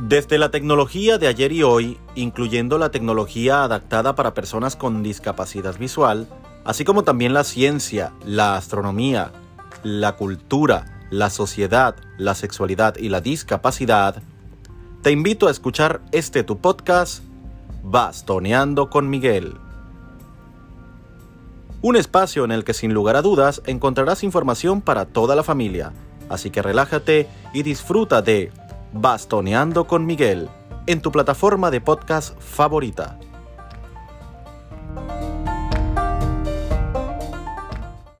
Desde la tecnología de ayer y hoy, incluyendo la tecnología adaptada para personas con discapacidad visual, así como también la ciencia, la astronomía, la cultura, la sociedad, la sexualidad y la discapacidad, te invito a escuchar este tu podcast, Bastoneando con Miguel. Un espacio en el que sin lugar a dudas encontrarás información para toda la familia, así que relájate y disfruta de Bastoneando con Miguel en tu plataforma de podcast favorita.